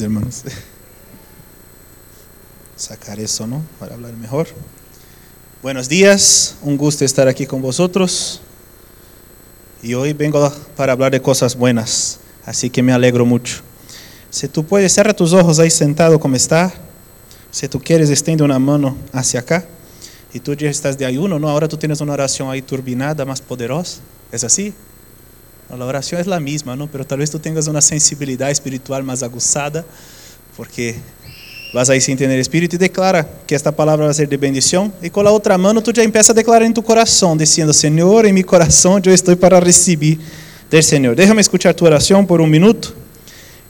hermanos. Sacar eso, ¿no? Para hablar mejor. Buenos días, un gusto estar aquí con vosotros. Y hoy vengo para hablar de cosas buenas, así que me alegro mucho. Si tú puedes, cierra tus ojos ahí sentado como está. Si tú quieres, extiende una mano hacia acá. Y tú ya estás de ayuno, ¿no? Ahora tú tienes una oración ahí turbinada, más poderosa. ¿Es así? La oración es la misma, ¿no? Pero tal vez tú tengas una sensibilidad espiritual más aguzada, porque vas ahí sin tener espíritu y declara que esta palabra va a ser de bendición. Y con la otra mano tú ya empiezas a declarar en tu corazón, diciendo, Señor, en mi corazón yo estoy para recibir del Señor. Déjame escuchar tu oración por un minuto.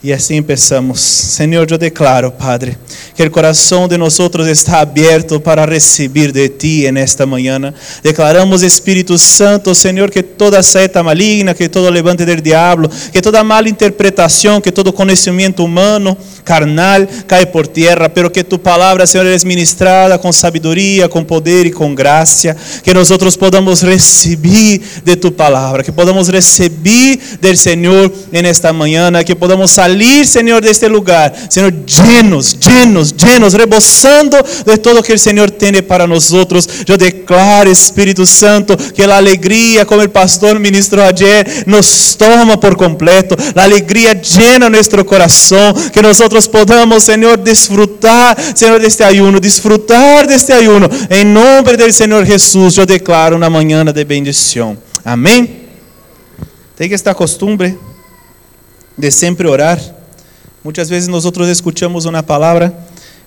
E assim empezamos. Senhor, eu declaro, Padre, que o coração de nós está aberto para receber de Ti nesta manhã. Declaramos, Espírito Santo, Senhor, que toda seta maligna, que todo levante del diabo, que toda mala interpretação, que todo conhecimento humano, carnal, caia por terra, pero que Tu palavra, Senhor, é ministrada com sabedoria, com poder e com graça, que nós podamos receber de Tu palavra, que podamos receber del Senhor nesta manhã, que podamos sair salir, Señor, de este lugar, Señor, llenos, llenos, llenos, rebosando de todo que el Señor tiene para nosotros. Yo declaro, Espíritu Santo, que la alegría, como el pastor ministró ayer, nos toma por completo. La alegría llena nuestro corazón, que nosotros podamos, Señor, disfrutar, Señor, de este ayuno, disfrutar de este ayuno. En nombre del Señor Jesús, yo declaro una mañana de bendición. Amén. Tem que esta costumbre de sempre orar. Muitas vezes nós escuchamos uma palavra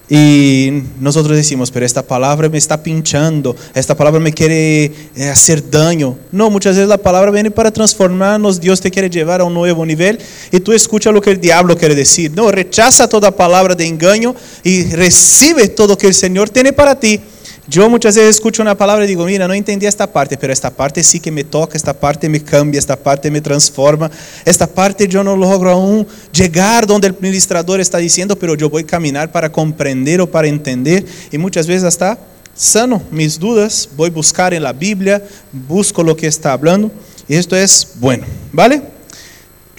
e nós decimos, pero esta palavra me está pinchando, esta palavra me quer eh, hacer daño. Não, muitas vezes a palavra vem para transformar-nos, Deus te quer levar a um novo nível e tu escucha o que o diabo quer dizer. Não, rechaza toda palavra de engano e recebe todo que o Senhor tem para ti. Eu muitas vezes escuto uma palavra e digo, mira, não entendi esta parte, pero esta parte sí que me toca, esta parte me cambia, esta parte me transforma, esta parte eu não logro aún chegar onde o ministrador está dizendo, pero eu vou caminhar para compreender ou para entender, e muitas vezes hasta sano mis dudas, vou buscar em la Bíblia, busco o que está hablando, e isto é bueno, ¿vale?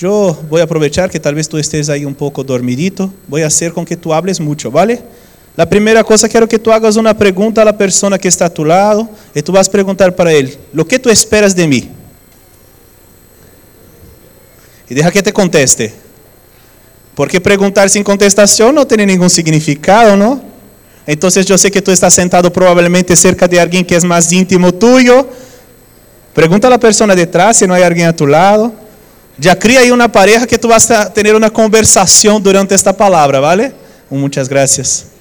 Eu vou aproveitar que talvez tu estés aí um pouco dormidito, vou fazer com que tu hables muito, ¿vale? La primera cosa, quiero que tú hagas una pregunta a la persona que está a tu lado y tú vas a preguntar para él, ¿lo que tú esperas de mí? Y deja que te conteste. Porque preguntar sin contestación no tiene ningún significado, ¿no? Entonces yo sé que tú estás sentado probablemente cerca de alguien que es más íntimo tuyo. Pregunta a la persona detrás si no hay alguien a tu lado. Ya cría ahí una pareja que tú vas a tener una conversación durante esta palabra, ¿vale? Muchas gracias.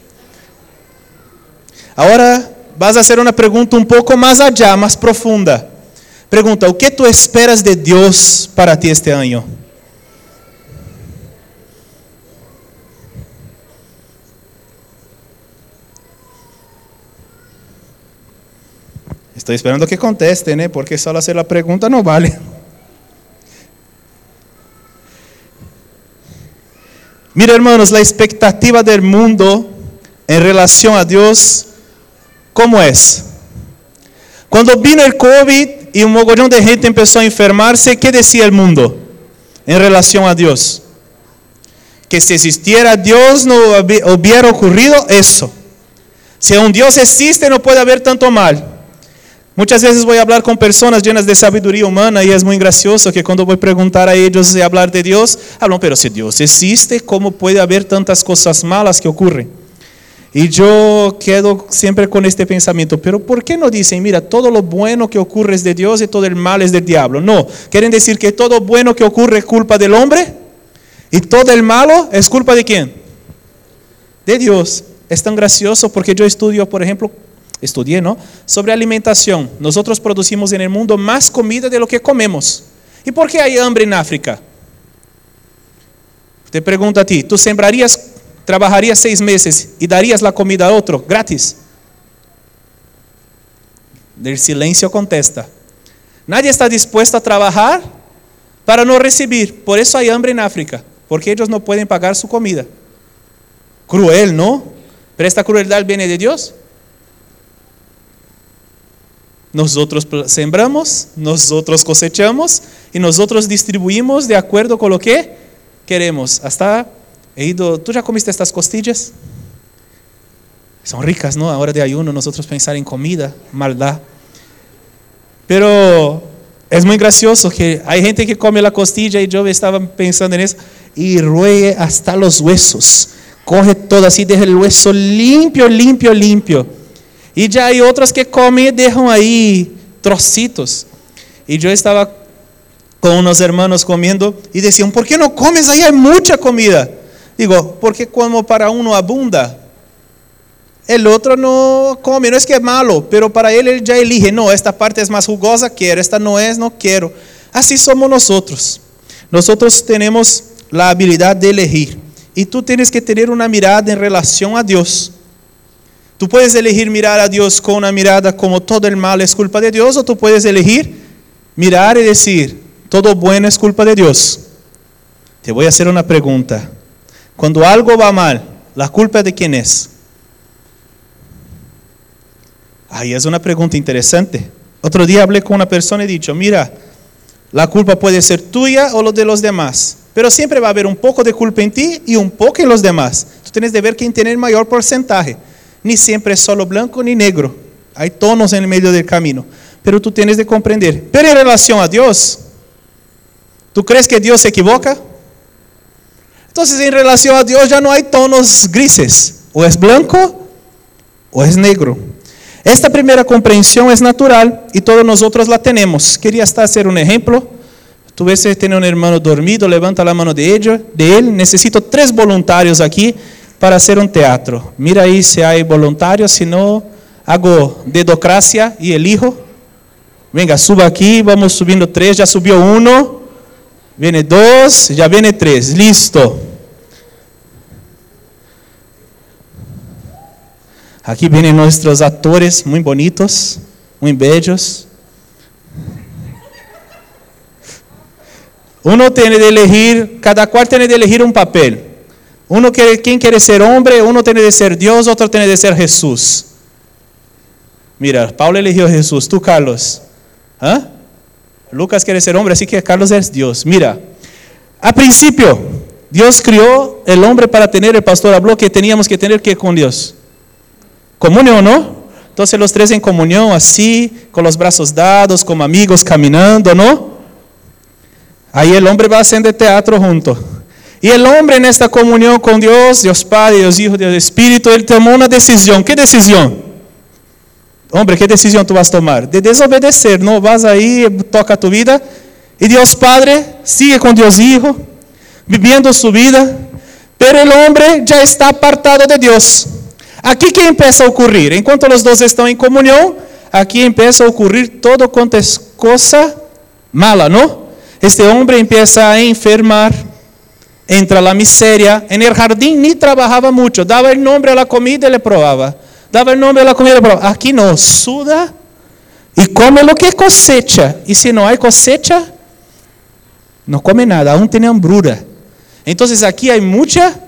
Agora vas a fazer uma pergunta um pouco mais allá, mais profunda. Pergunta: O que tu esperas de Deus para ti este ano? Estou esperando que conteste, né? Porque só fazer a pergunta não vale. Mira, hermanos, a expectativa do mundo em relação a Deus Cómo es. Cuando vino el COVID y un mogollón de gente empezó a enfermarse, ¿qué decía el mundo en relación a Dios? Que si existiera Dios no hubiera ocurrido eso. Si un Dios existe no puede haber tanto mal. Muchas veces voy a hablar con personas llenas de sabiduría humana y es muy gracioso que cuando voy a preguntar a ellos y hablar de Dios, hablan, pero si Dios existe, ¿cómo puede haber tantas cosas malas que ocurren? Y yo quedo siempre con este pensamiento, pero ¿por qué no dicen, mira, todo lo bueno que ocurre es de Dios y todo el mal es del diablo? No, quieren decir que todo bueno que ocurre es culpa del hombre y todo el malo es culpa de quién? De Dios. Es tan gracioso porque yo estudio, por ejemplo, estudié, ¿no? Sobre alimentación. Nosotros producimos en el mundo más comida de lo que comemos. ¿Y por qué hay hambre en África? Te pregunto a ti, ¿tú sembrarías trabajarías seis meses y darías la comida a otro gratis? Del silencio contesta. Nadie está dispuesto a trabajar para no recibir. Por eso hay hambre en África, porque ellos no pueden pagar su comida. Cruel, ¿no? Pero esta crueldad viene de Dios. Nosotros sembramos, nosotros cosechamos y nosotros distribuimos de acuerdo con lo que queremos. Hasta he ido, ¿tú ya comiste estas costillas? Son ricas, ¿no? A hora de ayuno nosotros pensar en comida, maldad. Pero es muy gracioso que hay gente que come la costilla y yo estaba pensando en eso y ruegue hasta los huesos. Coge todo así, deja el hueso limpio, limpio, limpio. Y ya hay otros que comen y dejan ahí trocitos. Y yo estaba con unos hermanos comiendo y decían, ¿por qué no comes? Ahí hay mucha comida. Digo, porque como para uno abunda, el otro no come, no es que es malo, pero para él él ya elige, no, esta parte es más jugosa, quiero, esta no es, no quiero. Así somos nosotros. Nosotros tenemos la habilidad de elegir. Y tú tienes que tener una mirada en relación a Dios. Tú puedes elegir mirar a Dios con una mirada como todo el mal es culpa de Dios, o tú puedes elegir mirar y decir, todo bueno es culpa de Dios. Te voy a hacer una pregunta. Cuando algo va mal, ¿la culpa de quién es? Ahí es una pregunta interesante. Otro día hablé con una persona y he dicho, mira, la culpa puede ser tuya o lo de los demás, pero siempre va a haber un poco de culpa en ti y un poco en los demás. Tú tienes de ver quién tiene el mayor porcentaje. Ni siempre es solo blanco ni negro. Hay tonos en el medio del camino. Pero tú tienes de comprender. Pero en relación a Dios, ¿tú crees que Dios se equivoca? Entonces en relación a Dios ya no hay tonos grises. O es blanco o es negro. Esta primera comprensión es natural y todos nosotros la tenemos. Quería hasta hacer un ejemplo. Tú ves que tiene un hermano dormido, levanta la mano de, ello, de él. Necesito tres voluntarios aquí para hacer un teatro. Mira ahí si hay voluntarios, si no, hago dedocracia y elijo. Venga, suba aquí, vamos subiendo tres, ya subió uno, viene dos, ya viene tres, listo. Aquí vienen nuestros actores muy bonitos, muy bellos. Uno tiene de elegir, cada cual tiene de elegir un papel. Uno quiere, quien quiere ser hombre, uno tiene de ser Dios, otro tiene de ser Jesús. Mira, Pablo eligió a Jesús, tú Carlos. ¿Ah? Lucas quiere ser hombre, así que Carlos es Dios. Mira, a principio, Dios crió el hombre para tener, el pastor habló que teníamos que tener que con Dios comunión, ¿no? Entonces los tres en comunión, así, con los brazos dados, como amigos, caminando, ¿no? Ahí el hombre va haciendo teatro junto. Y el hombre en esta comunión con Dios, Dios Padre, Dios Hijo, Dios Espíritu, él tomó una decisión. ¿Qué decisión? Hombre, ¿qué decisión tú vas tomar? De desobedecer, ¿no? Vas ahí, toca tu vida. Y Dios Padre sigue con Dios Hijo, viviendo su vida. Pero el hombre ya está apartado de Dios. Aquí que empieza a ocurrir, enquanto os dois estão em comunhão, aqui empieza a ocurrir todo quanto é coisa mala, não? Este homem empieza a enfermar, entra a miséria. En el jardín ni trabajaba mucho, daba el nombre a la comida y le probaba. Daba el nombre a la comida. Aquí no, suda y come lo que cosecha. Y si no hay cosecha, no come nada, aún tiene hambrura. Entonces aquí hay mucha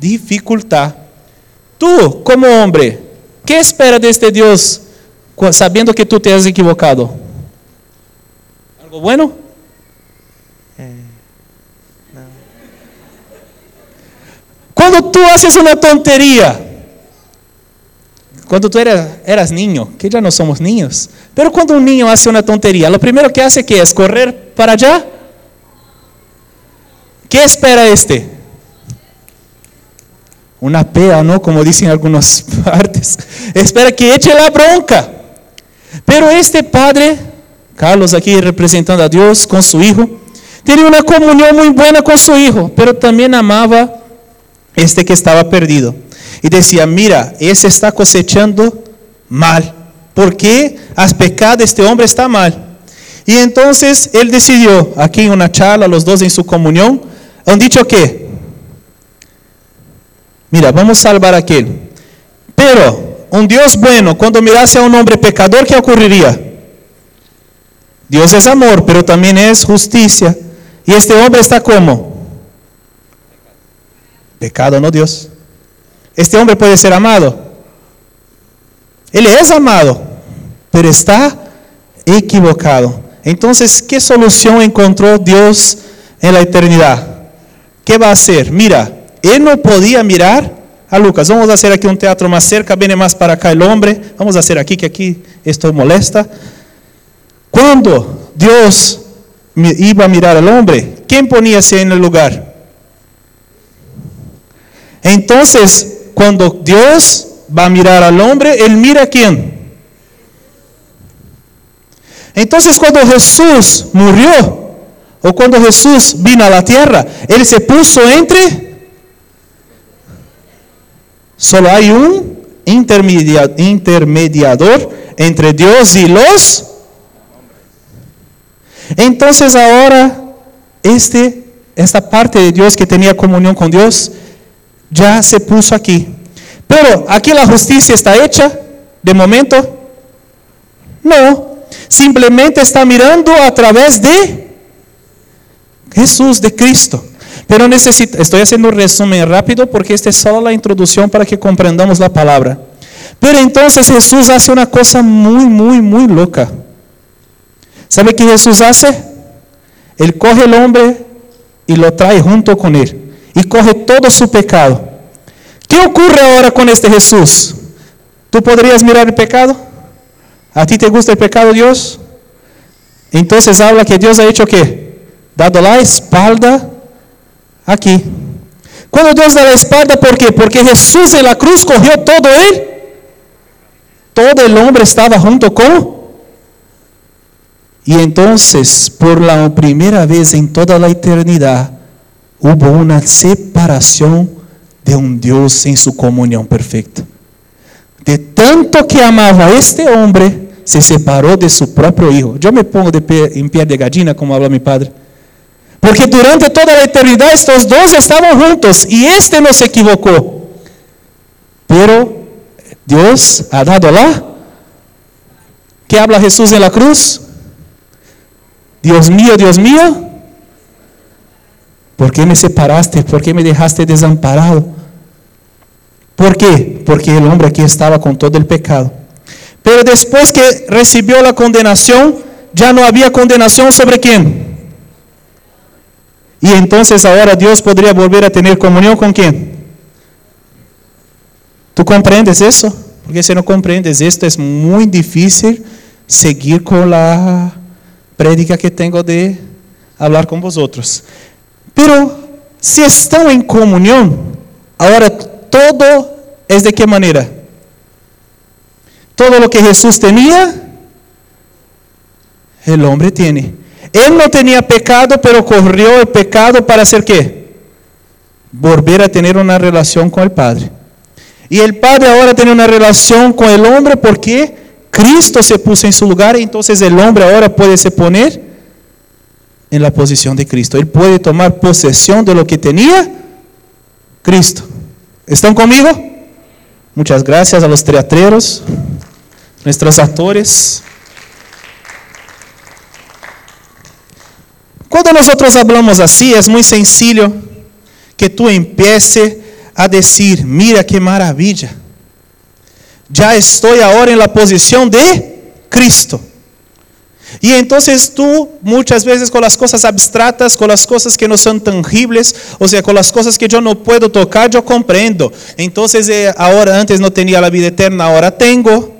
dificultad. Tú, como hombre, ¿qué espera de este Dios sabiendo que tú te has equivocado? ¿Algo bueno? Eh, no. Cuando tú haces una tontería, cuando tú eras, niño, que ya no somos niños, pero cuando un niño hace una tontería, lo primero que hace es correr para allá. ¿Qué espera este? una pea, ¿no? Como dicen algunas partes. Espera que eche la bronca. Pero este padre, Carlos aquí representando a Dios con su hijo, tenía una comunión muy buena con su hijo, pero también amaba este que estaba perdido. Y decía, mira, ese está cosechando mal. ¿Por qué has pecado? Este hombre está mal. Y entonces él decidió, aquí en una charla, los dos en su comunión, han dicho que Mira, vamos a salvar a aquel. Pero un Dios bueno, cuando mirase a un hombre pecador, ¿qué ocurriría? Dios es amor, pero también es justicia. Y este hombre está como pecado, no Dios. Este hombre puede ser amado. Él es amado, pero está equivocado. Entonces, ¿qué solución encontró Dios en la eternidad? ¿Qué va a hacer? Mira, él no podía mirar a Lucas. Vamos a hacer aquí un teatro más cerca, viene más para acá el hombre. Vamos a hacer aquí, que aquí esto molesta. Cuando Dios iba a mirar al hombre, ¿quién poníase en el lugar? Entonces, cuando Dios va a mirar al hombre, Él mira a quién. Entonces, cuando Jesús murió, o cuando Jesús vino a la tierra, Él se puso entre Solo hay un intermediador entre Dios y los. Entonces ahora este, esta parte de Dios que tenía comunión con Dios ya se puso aquí. Pero aquí la justicia está hecha de momento. No, simplemente está mirando a través de Jesús, de Cristo. Pero necesito, estoy haciendo un resumen rápido porque esta es solo la introducción para que comprendamos la palabra. Pero entonces Jesús hace una cosa muy, muy, muy loca. ¿Sabe qué Jesús hace? Él coge el hombre y lo trae junto con él. Y coge todo su pecado. ¿Qué ocurre ahora con este Jesús? ¿Tú podrías mirar el pecado? ¿A ti te gusta el pecado, Dios? Entonces habla que Dios ha hecho qué? Dado la espalda Aquí. Cuando Dios da la espalda, ¿por qué? Porque Jesús en la cruz cogió todo él. Todo el hombre estaba junto con. Y entonces, por la primera vez en toda la eternidad, hubo una separación de un Dios en su comunión perfecta. De tanto que amaba a este hombre, se separó de su propio hijo. Yo me pongo de pie, en pie de gallina, como habla mi padre. Porque durante toda la eternidad estos dos estaban juntos y este no se equivocó. Pero Dios ha dado la... ¿Qué habla Jesús en la cruz? Dios mío, Dios mío, ¿por qué me separaste? ¿Por qué me dejaste desamparado? ¿Por qué? Porque el hombre aquí estaba con todo el pecado. Pero después que recibió la condenación, ya no había condenación sobre quién? Y entonces ahora Dios podría volver a tener comunión con quién? ¿Tú comprendes eso? Porque si no comprendes esto es muy difícil seguir con la prédica que tengo de hablar con vosotros. Pero si están en comunión, ahora todo es de qué manera? Todo lo que Jesús tenía, el hombre tiene. Él no tenía pecado, pero corrió el pecado para hacer qué? Volver a tener una relación con el Padre. Y el Padre ahora tiene una relación con el hombre porque Cristo se puso en su lugar entonces el hombre ahora puede se poner en la posición de Cristo. Él puede tomar posesión de lo que tenía Cristo. ¿Están conmigo? Muchas gracias a los teatreros, nuestros actores. Cuando nosotros hablamos así, es muy sencillo que tú empieces a decir, mira qué maravilla, ya estoy ahora en la posición de Cristo. Y entonces tú muchas veces con las cosas abstractas, con las cosas que no son tangibles, o sea, con las cosas que yo no puedo tocar, yo comprendo. Entonces eh, ahora antes no tenía la vida eterna, ahora tengo.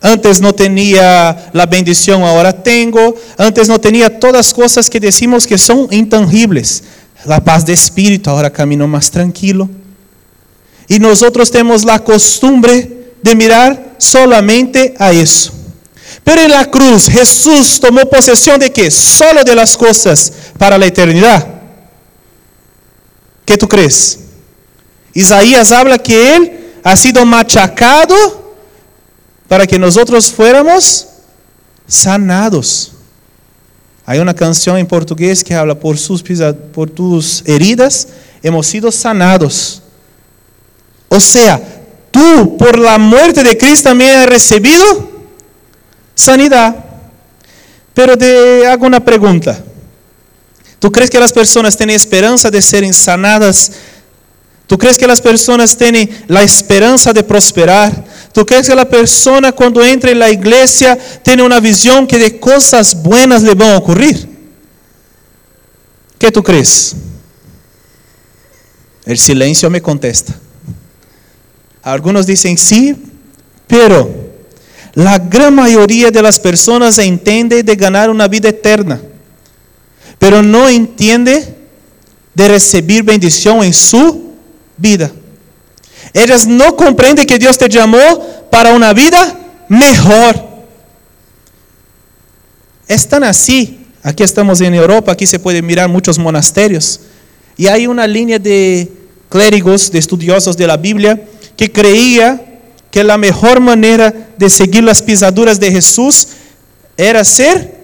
Antes no tenía la bendición, ahora tengo. Antes no tenía todas las cosas que decimos que son intangibles. La paz de espíritu, ahora camino más tranquilo. Y nosotros tenemos la costumbre de mirar solamente a eso. Pero en la cruz Jesús tomó posesión de qué? Solo de las cosas para la eternidad. ¿Qué tú crees? Isaías habla que él ha sido machacado para que nosotros fuéramos sanados. Hay una canción en portugués que habla por, sus, por tus heridas hemos sido sanados. O sea, tú por la muerte de Cristo también has recibido sanidad. Pero te hago una pregunta. ¿Tú crees que las personas tienen esperanza de ser sanadas ¿Tú crees que las personas tienen la esperanza de prosperar? ¿Tú crees que la persona cuando entra en la iglesia tiene una visión que de cosas buenas le van a ocurrir? ¿Qué tú crees? El silencio me contesta. Algunos dicen sí, pero la gran mayoría de las personas entiende de ganar una vida eterna, pero no entiende de recibir bendición en su vida. Ellas no comprenden que Dios te llamó para una vida mejor. Están así. Aquí estamos en Europa, aquí se puede mirar muchos monasterios. Y hay una línea de clérigos, de estudiosos de la Biblia, que creía que la mejor manera de seguir las pisaduras de Jesús era ser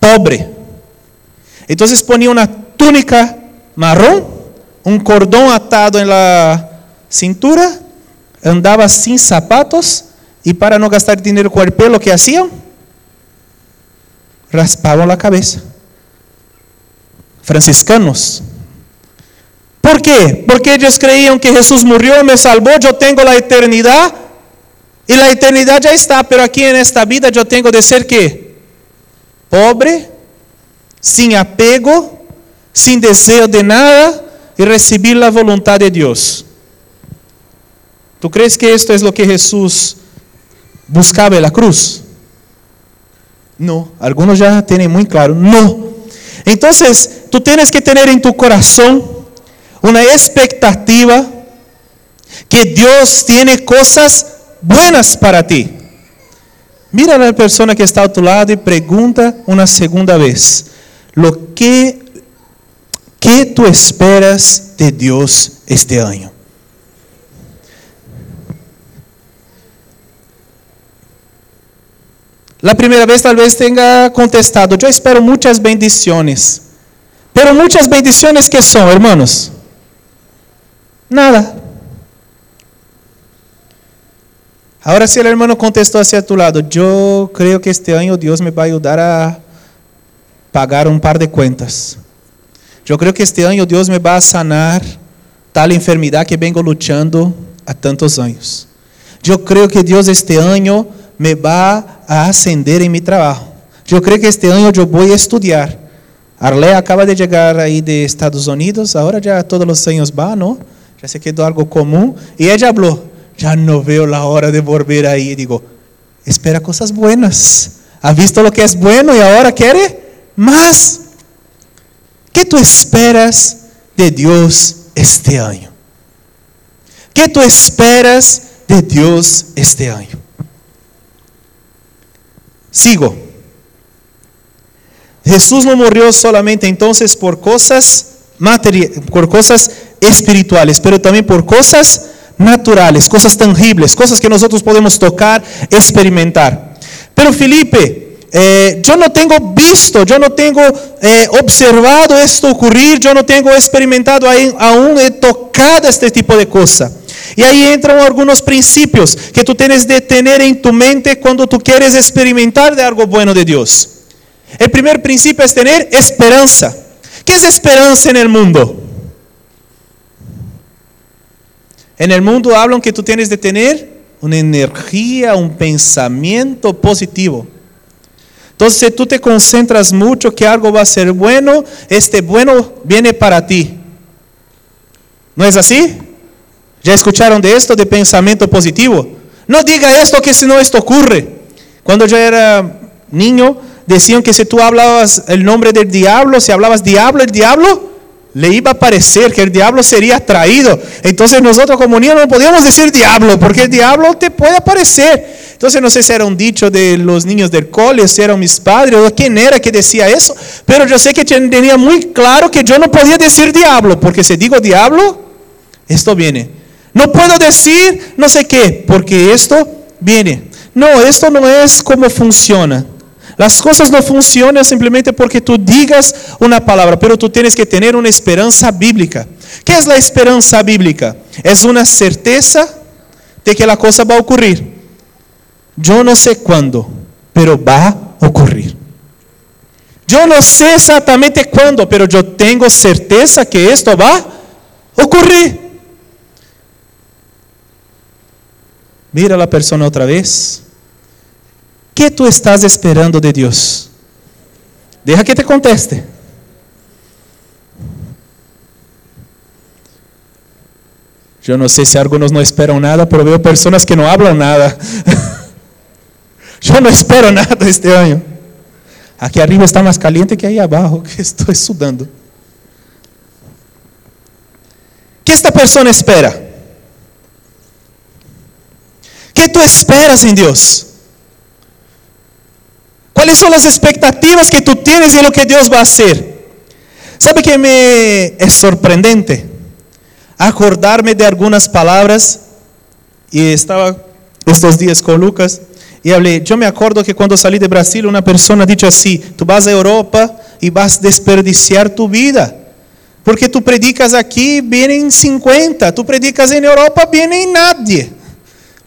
pobre. Entonces ponía una túnica marrón, un cordón atado en la cintura, andaba sin zapatos y para no gastar dinero con el pelo, ¿qué hacían? Raspaban la cabeza. Franciscanos. ¿Por qué? Porque ellos creían que Jesús murió, me salvó, yo tengo la eternidad y la eternidad ya está, pero aquí en esta vida yo tengo de ser qué? Pobre, sin apego, sin deseo de nada y recibir la voluntad de Dios. ¿Tú crees que esto es lo que Jesús buscaba en la cruz? No, algunos ya tienen muy claro, no. Entonces, tú tienes que tener en tu corazón una expectativa que Dios tiene cosas buenas para ti. Mira a la persona que está a tu lado y pregunta una segunda vez, lo que, ¿qué tú esperas de Dios este año? La primera vez tal vez tenga contestado, yo espero muchas bendiciones. Pero muchas bendiciones que son, hermanos. Nada. Ahora si el hermano contestó hacia tu lado, yo creo que este año Dios me va a ayudar a pagar un par de cuentas. Yo creo que este año Dios me va a sanar tal enfermedad que vengo luchando há tantos anos. Eu creio que Deus este ano me va a ascender em mi trabalho. Eu creio que este ano eu vou estudar. Arlé acaba de chegar aí de Estados Unidos, agora já todos os anos va, não? Já se quedou algo comum. E ela falou, já não veo a hora de volver. E digo, espera coisas buenas. Ha visto lo que é bueno e agora quer mais. que tu esperas de Deus este ano? que tu esperas de Deus este ano? Sigo. Jesús no murió solamente entonces por cosas por cosas espirituales, pero también por cosas naturales, cosas tangibles, cosas que nosotros podemos tocar, experimentar. Pero Felipe, eh, yo no tengo visto, yo no tengo eh, observado esto ocurrir, yo no tengo experimentado aún, he tocado este tipo de cosas. Y ahí entran algunos principios que tú tienes de tener en tu mente cuando tú quieres experimentar de algo bueno de Dios. El primer principio es tener esperanza. ¿Qué es esperanza en el mundo? En el mundo hablan que tú tienes de tener una energía, un pensamiento positivo. Entonces, si tú te concentras mucho que algo va a ser bueno, este bueno viene para ti. ¿No es así? ¿Ya escucharon de esto de pensamiento positivo? No diga esto que si no esto ocurre. Cuando yo era niño, decían que si tú hablabas el nombre del diablo, si hablabas diablo, el diablo le iba a parecer que el diablo sería traído. Entonces nosotros como niños no podíamos decir diablo, porque el diablo te puede aparecer. Entonces no sé si era un dicho de los niños del cole, si eran mis padres o quién era que decía eso, pero yo sé que tenía muy claro que yo no podía decir diablo, porque si digo diablo, esto viene. No puedo decir no sé qué, porque esto viene. No, esto no es como funciona. Las cosas no funcionan simplemente porque tú digas una palabra, pero tú tienes que tener una esperanza bíblica. ¿Qué es la esperanza bíblica? Es una certeza de que la cosa va a ocurrir. Yo no sé cuándo, pero va a ocurrir. Yo no sé exactamente cuándo, pero yo tengo certeza que esto va a ocurrir. Mira a la persona otra vez. ¿Qué tú estás esperando de Dios? Deja que te conteste. Eu não sei se alguns não esperam nada, mas vejo pessoas que não falam nada. Eu não espero nada este ano. Aqui arriba está mais caliente que aí abaixo, que estou sudando. que esta pessoa espera? que tu esperas em Deus? ¿Cuáles son las expectativas que tú tienes en lo que Dios va a hacer? ¿Sabe que me es sorprendente? Acordarme de algunas palabras y estaba estos días con Lucas y hablé, yo me acuerdo que cuando salí de Brasil una persona dicho así, tú vas a Europa y vas a desperdiciar tu vida. Porque tú predicas aquí, vienen 50, tú predicas en Europa, viene nadie.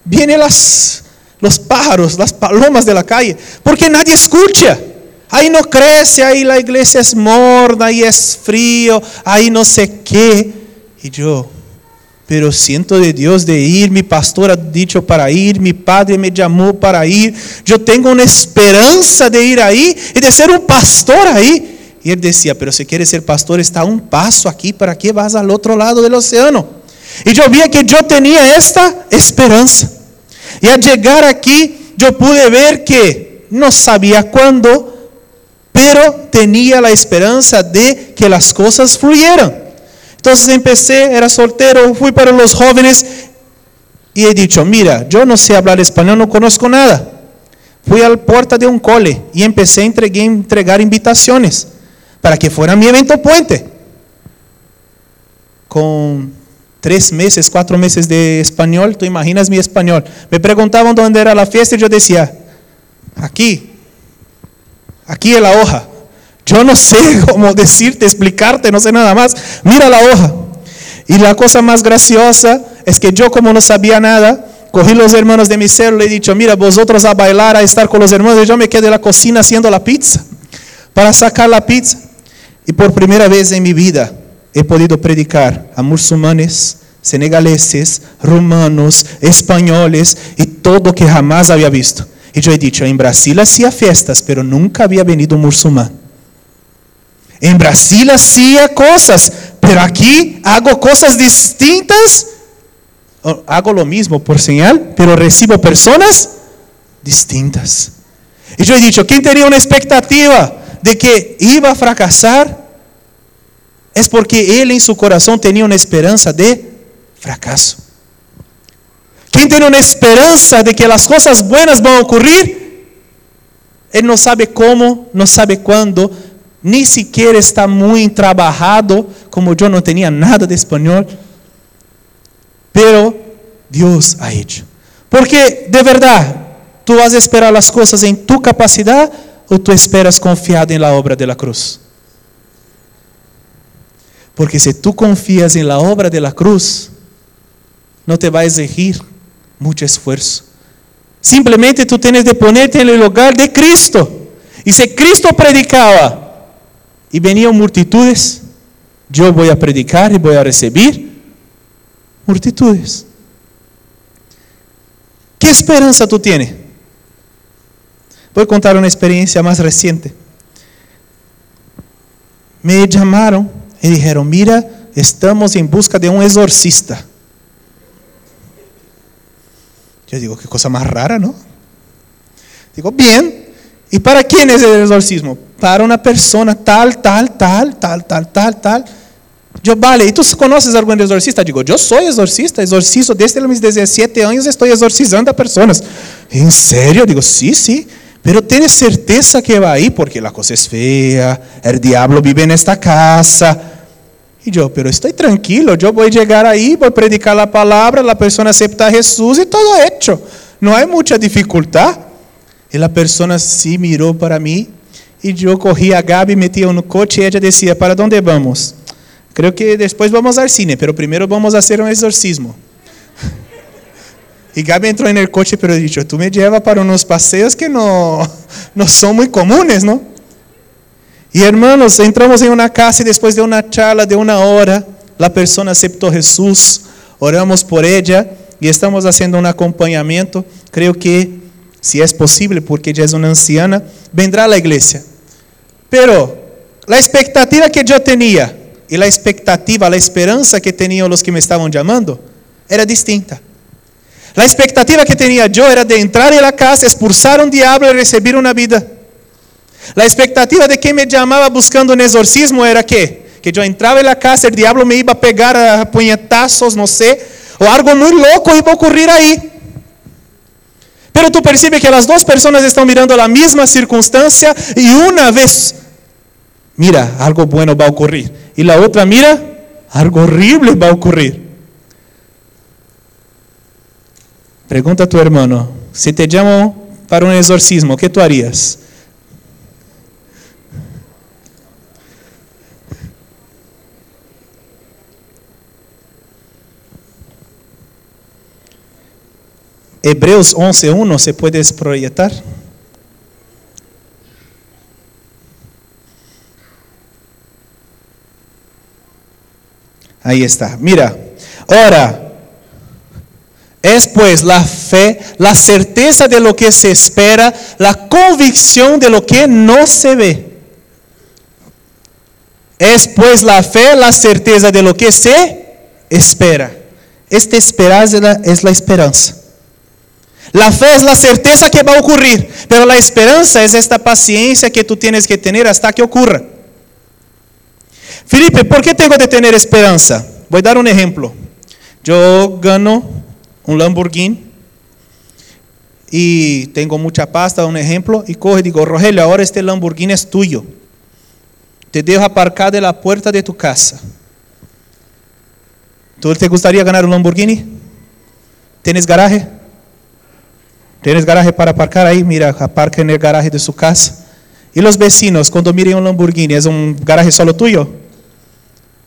Vienen las los pájaros, las palomas de la calle, porque nadie escucha. Ahí no crece, ahí la iglesia es morda, ahí es frío, ahí no sé qué. Y yo, pero siento de Dios de ir, mi pastor ha dicho para ir, mi padre me llamó para ir, yo tengo una esperanza de ir ahí y de ser un pastor ahí. Y él decía, pero si quieres ser pastor está un paso aquí, ¿para qué vas al otro lado del océano? Y yo vi que yo tenía esta esperanza. Y al llegar aquí, yo pude ver que no sabía cuándo, pero tenía la esperanza de que las cosas fluyeran. Entonces empecé, era soltero, fui para los jóvenes y he dicho, mira, yo no sé hablar español, no conozco nada. Fui a la puerta de un cole y empecé a entregar, entregar invitaciones para que fuera mi evento puente. Con tres meses, cuatro meses de español, tú imaginas mi español. Me preguntaban dónde era la fiesta y yo decía, aquí, aquí en la hoja. Yo no sé cómo decirte, explicarte, no sé nada más. Mira la hoja. Y la cosa más graciosa es que yo como no sabía nada, cogí los hermanos de mi celo y he dicho, mira, vosotros a bailar, a estar con los hermanos, y yo me quedé en la cocina haciendo la pizza, para sacar la pizza. Y por primera vez en mi vida, he podido predicar a musulmanes, senegaleses, romanos, espanhóis e todo que jamás havia visto. E eu he dicho, em Brasil hacía fiestas, pero nunca havia venido um muçulmano. Em Brasil hacía coisas, pero aqui hago coisas distintas. Hago lo mismo por señal, pero recibo personas distintas. E eu he dicho, quem teria uma expectativa de que iba a fracasar? Es porque él en su corazón tenía una esperanza de fracaso. ¿Quién tiene una esperanza de que las cosas buenas van a ocurrir? Él no sabe cómo, no sabe cuándo, ni siquiera está muy trabajado, como yo no tenía nada de español. Pero Dios ha hecho. Porque de verdad, tú vas a esperar las cosas en tu capacidad o tú esperas confiado en la obra de la cruz. Porque si tú confías en la obra de la cruz, no te va a exigir mucho esfuerzo. Simplemente tú tienes de ponerte en el lugar de Cristo. Y si Cristo predicaba y venían multitudes, yo voy a predicar y voy a recibir multitudes. ¿Qué esperanza tú tienes? Voy a contar una experiencia más reciente. Me llamaron y dijeron, mira, estamos en busca de un exorcista. Yo digo, qué cosa más rara, ¿no? Digo, bien, ¿y para quién es el exorcismo? Para una persona tal, tal, tal, tal, tal, tal, tal. Yo, vale, ¿y tú conoces algún exorcista? Digo, yo soy exorcista, exorcizo desde mis 17 años, estoy exorcizando a personas. ¿En serio? Digo, sí, sí. Pero tienes certeza que va ahí porque la cosa es fea, el diablo vive en esta casa. Y yo, pero estoy tranquilo, yo voy a llegar ahí, voy a predicar la palabra, la persona acepta a Jesús y todo hecho. No hay mucha dificultad. Y la persona sí miró para mí y yo cogí a Gaby, metí en un coche y ella decía, ¿para dónde vamos? Creo que después vamos al cine, pero primero vamos a hacer un exorcismo. Y Gaby entró en el coche, pero dicho, tú me llevas para unos paseos que no, no son muy comunes, ¿no? Y hermanos, entramos en una casa y después de una charla de una hora, la persona aceptó a Jesús, oramos por ella y estamos haciendo un acompañamiento. Creo que, si es posible, porque ella es una anciana, vendrá a la. Pero la expectativa que yo tenía y la expectativa, la esperanza que tenían los que me estaban llamando, era distinta. La expectativa que tenía yo era de entrar en la casa, expulsar un diablo y recibir una vida. La expectativa de quien me llamaba buscando un exorcismo era que, que yo entraba en la casa, el diablo me iba a pegar a puñetazos, no sé, o algo muy loco iba a ocurrir ahí. Pero tú percibes que las dos personas están mirando la misma circunstancia y una vez, mira, algo bueno va a ocurrir. Y la otra, mira, algo horrible va a ocurrir. Pregunta a tu hermano, si te llamo para un exorcismo, ¿qué tú harías? Hebreos 11.1 se puede proyectar. Ahí está. Mira, ahora, es pues la fe, la certeza de lo que se espera, la convicción de lo que no se ve. Es pues la fe, la certeza de lo que se espera. Esta esperanza es la esperanza. La fe es la certeza que va a ocurrir, pero la esperanza es esta paciencia que tú tienes que tener hasta que ocurra. Felipe, ¿por qué tengo que tener esperanza? Voy a dar un ejemplo. Yo gano un Lamborghini y tengo mucha pasta, un ejemplo, y coge y digo, Rogelio, ahora este Lamborghini es tuyo. Te dejo aparcado en la puerta de tu casa. ¿Tú te gustaría ganar un Lamborghini? ¿Tienes garaje? ¿Tienes garaje para aparcar ahí? Mira, aparca en el garaje de su casa. ¿Y los vecinos cuando miren un Lamborghini, es un garaje solo tuyo?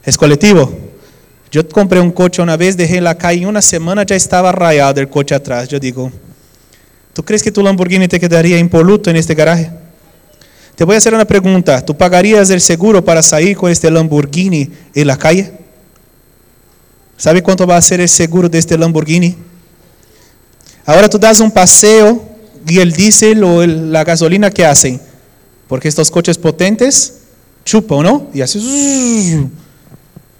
¿Es colectivo? Yo compré un coche una vez, dejé en la calle y una semana ya estaba rayado el coche atrás. Yo digo, ¿tú crees que tu Lamborghini te quedaría impoluto en este garaje? Te voy a hacer una pregunta. ¿Tú pagarías el seguro para salir con este Lamborghini en la calle? ¿Sabe cuánto va a ser el seguro de este Lamborghini? Agora tu das um passeio e o diesel ou a gasolina que hacen, porque estes coches potentes chupam, não? E assim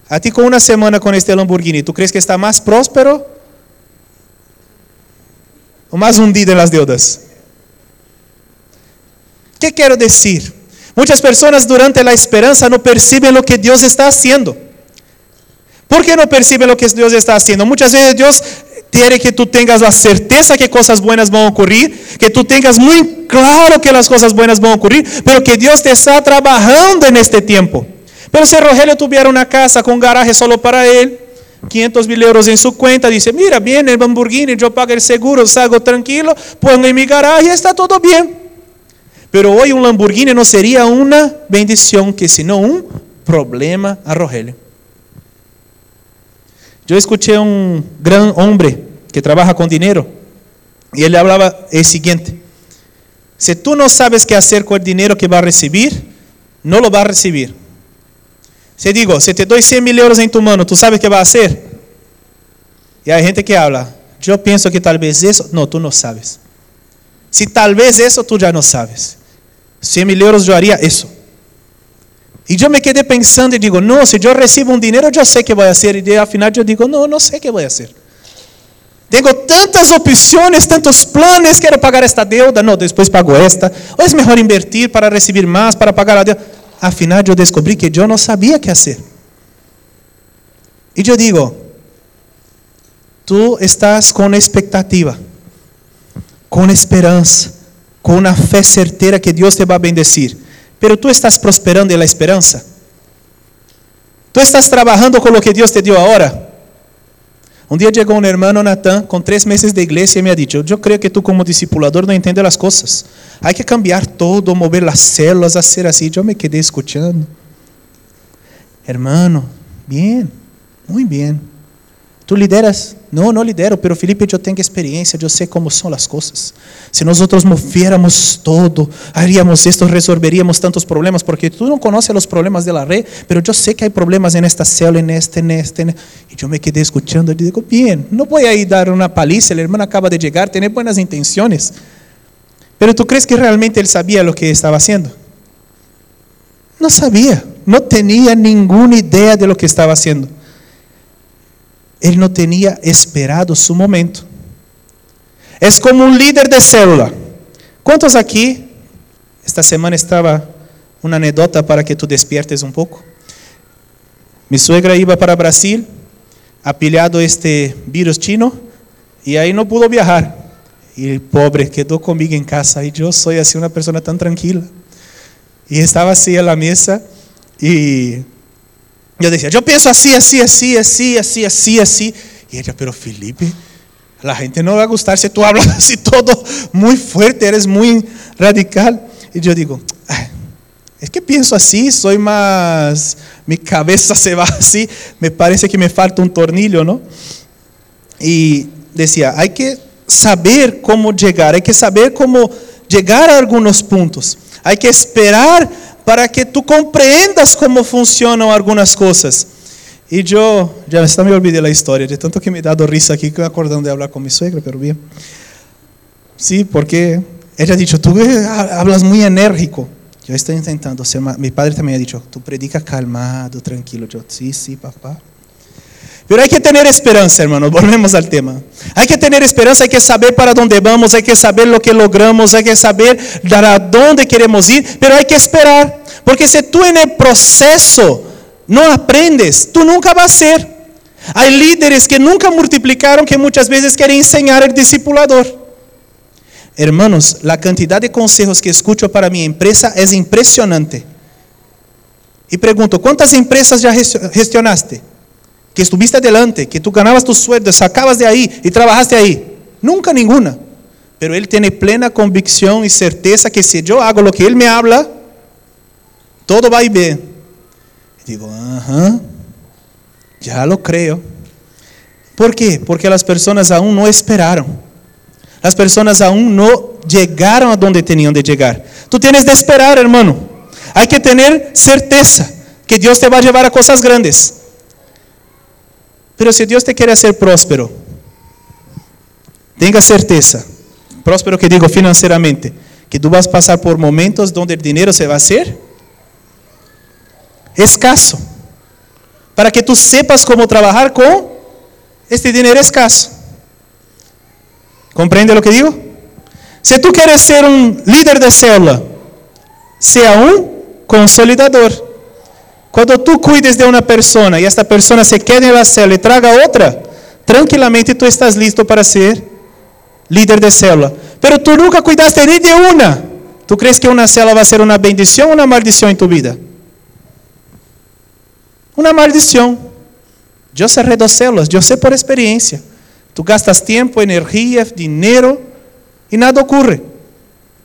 a ti con una semana con este Lamborghini, ¿tú crees que está más próspero o más hundido en las deudas? ¿Qué quiero decir? Muchas personas durante la esperanza no perciben lo que Dios está haciendo. ¿Por qué no perciben lo que Dios está haciendo? Muchas veces Dios quiere que tú tengas la certeza que cosas buenas van a ocurrir, que tú tengas muy claro que las cosas buenas van a ocurrir, pero que Dios te está trabajando en este tiempo. Pero si Rogelio tuviera una casa con garaje solo para él, 500 mil euros en su cuenta, dice, mira, viene el Lamborghini, yo pago el seguro, salgo tranquilo, pongo en mi garaje, está todo bien. Pero hoy un Lamborghini no sería una bendición, que sino un problema a Rogelio. Yo escuché a un gran hombre que trabaja con dinero y él hablaba el siguiente, si tú no sabes qué hacer con el dinero que va a recibir, no lo va a recibir. Se digo, se te doy 100 mil euros en tu mano, ¿tú sabes qué va a hacer? Y hay gente que habla, yo pienso que tal vez eso, no, tú no sabes. Si tal vez eso, tú ya no sabes. 100 mil euros yo haría eso. Y yo me quedé pensando y digo, no, si yo recibo un dinero, yo sé qué voy a hacer. Y al final yo digo, no sé qué voy a hacer. Tengo tantas opciones, tantos planes, quiero pagar esta deuda, no, después pago esta. O es mejor invertir para recibir más, para pagar la deuda afinal eu descobri que eu não sabia o que fazer. E eu digo, tu estás com expectativa, com esperança, com uma fé certeira que Deus te vai bendecir. Pero tu estás prosperando na esperança? Tu estás trabalhando com o que Deus te deu agora? Um dia chegou um irmão Natan com três meses de igreja e me ha dicho: Eu creio que tu, como discipulador, não entende as coisas. Há que cambiar todo, mover as células, a ser assim. Eu me quedei escutando. Hermano, bem, muito bem. Tu lideras? Não, não lidero, pero Felipe, eu tenho experiência, eu sei como são as coisas. Se nós outros moviéramos todo, haríamos esto, resolveríamos tantos problemas, porque tu não conheces os problemas da red, pero eu sei que há problemas nesta célula, neste, neste, neste. E eu me quedei escutando e digo, bem, não vou aí dar uma paliza, o irmão acaba de chegar, tem boas intenções. Pero tu crees que realmente ele sabia o que estava haciendo? Não sabia, não tinha nenhuma ideia de lo que estava haciendo. Ele não tinha esperado seu momento. É como um líder de célula. Quantos aqui, esta semana estava uma anedota para que tu despiertes um pouco? Mi suegra iba para Brasil, apilhado este vírus chino, e aí não pudo viajar. E pobre, quedou comigo em casa. E eu sou assim uma pessoa tão tranquila. E estava assim na mesa, e Yo decía, yo pienso así, así, así, así, así, así, así. Y ella, pero Felipe, la gente no va a gustar si tú hablas así todo muy fuerte, eres muy radical. Y yo digo, es que pienso así, soy más, mi cabeza se va así, me parece que me falta un tornillo, ¿no? Y decía, hay que saber cómo llegar, hay que saber cómo llegar a algunos puntos, hay que esperar para que tu compreendas como funcionam algumas coisas. E eu, já está me olvidei da história, de tanto que me dado risa aqui, que acordando de falar com minha suegra, pero bem. Sí, porque ela disse, tu hablas muito enérgico. Eu estou tentando ser. Mi padre também ha dicho, tu predica calmado, tranquilo. Yo, sí, sí, papá. Pero hay que tener esperanza, hermano. Volvemos al tema. Hay que tener esperanza, hay que saber para dónde vamos, hay que saber lo que logramos, hay que saber para dónde queremos ir, pero hay que esperar. Porque si tú en el proceso aprendes, tú nunca vas a ser. Hay líderes que nunca multiplicaron que muchas veces quieren enseñar al discipulador. Hermanos, la cantidad de consejos que escucho para mi empresa es impresionante. Y pregunto, ¿cuántas empresas ya gestionaste? Que estuviste adelante, que tú ganabas tu sueldo, sacabas de ahí y trabajaste ahí. Nunca ninguna. Pero él tiene plena convicción y certeza que si yo hago lo que él me habla, todo va a ir bien. Y digo, ajá, ya lo creo. ¿Por qué? Porque las personas aún no esperaron. As pessoas aún não chegaram a donde tinham de chegar. Tu tienes de esperar, hermano. Hay que ter certeza que Deus te vai levar a coisas grandes. Pero se Deus te quer ser próspero, tenha certeza, próspero que digo financeiramente, que tu vas passar por momentos onde o dinheiro se vai ser escasso, para que tu sepas como trabalhar com este dinheiro escasso. ¿Comprende lo que digo? Si tú quieres ser un líder de célula, sea un consolidador. Cuando tú cuides de una persona y esta persona se quede en la célula y traga otra, tranquilamente tú estás listo para ser líder de célula. Pero tú nunca cuidaste ni de una. ¿Tú crees que una célula va a ser una bendición o una maldición en tu vida? Una maldición. Yo dos células, yo sé por experiencia. Tu gastas tempo, energia, dinheiro e nada ocorre.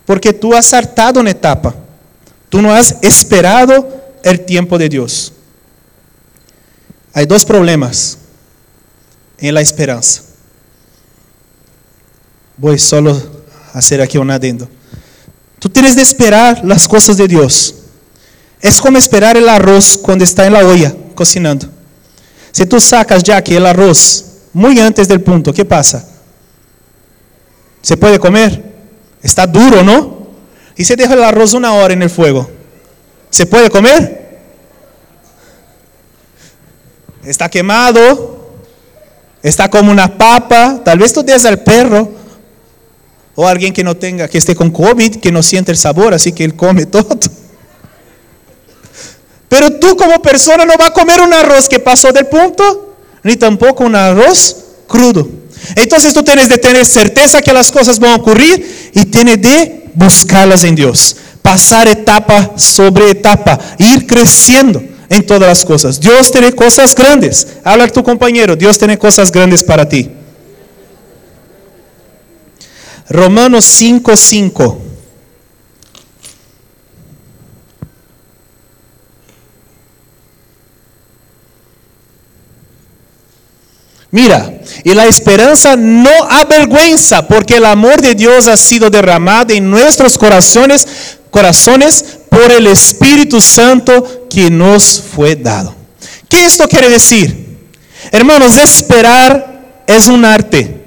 Porque tu has saltado na etapa. Tu não has esperado o tempo de Deus. Há dois em la esperança. Vou solo fazer aqui um adendo. Tu tens de esperar as coisas de Deus. É como esperar o arroz quando está em la olla cocinando. Se tu sacas já que o arroz muy antes del punto, ¿qué pasa? ¿Se puede comer? Está duro, ¿no? Y se deja el arroz una hora en el fuego. ¿Se puede comer? Está quemado. Está como una papa. Tal vez tú des al perro. O alguien que no tenga, que esté con COVID, que no siente el sabor, así que él come todo. Pero tú como persona no vas a comer un arroz que pasó del punto ni tampoco un arroz crudo. Entonces tú tienes de tener certeza que las cosas van a ocurrir y tienes de buscarlas en Dios. Pasar etapa sobre etapa, ir creciendo en todas las cosas. Dios tiene cosas grandes. Habla a tu compañero, Dios tiene cosas grandes para ti. Romanos 5:5. Mira, y la esperanza no avergüenza, porque el amor de Dios ha sido derramado en nuestros corazones, corazones por el Espíritu Santo que nos fue dado. ¿Qué esto quiere decir? Hermanos, esperar es un arte.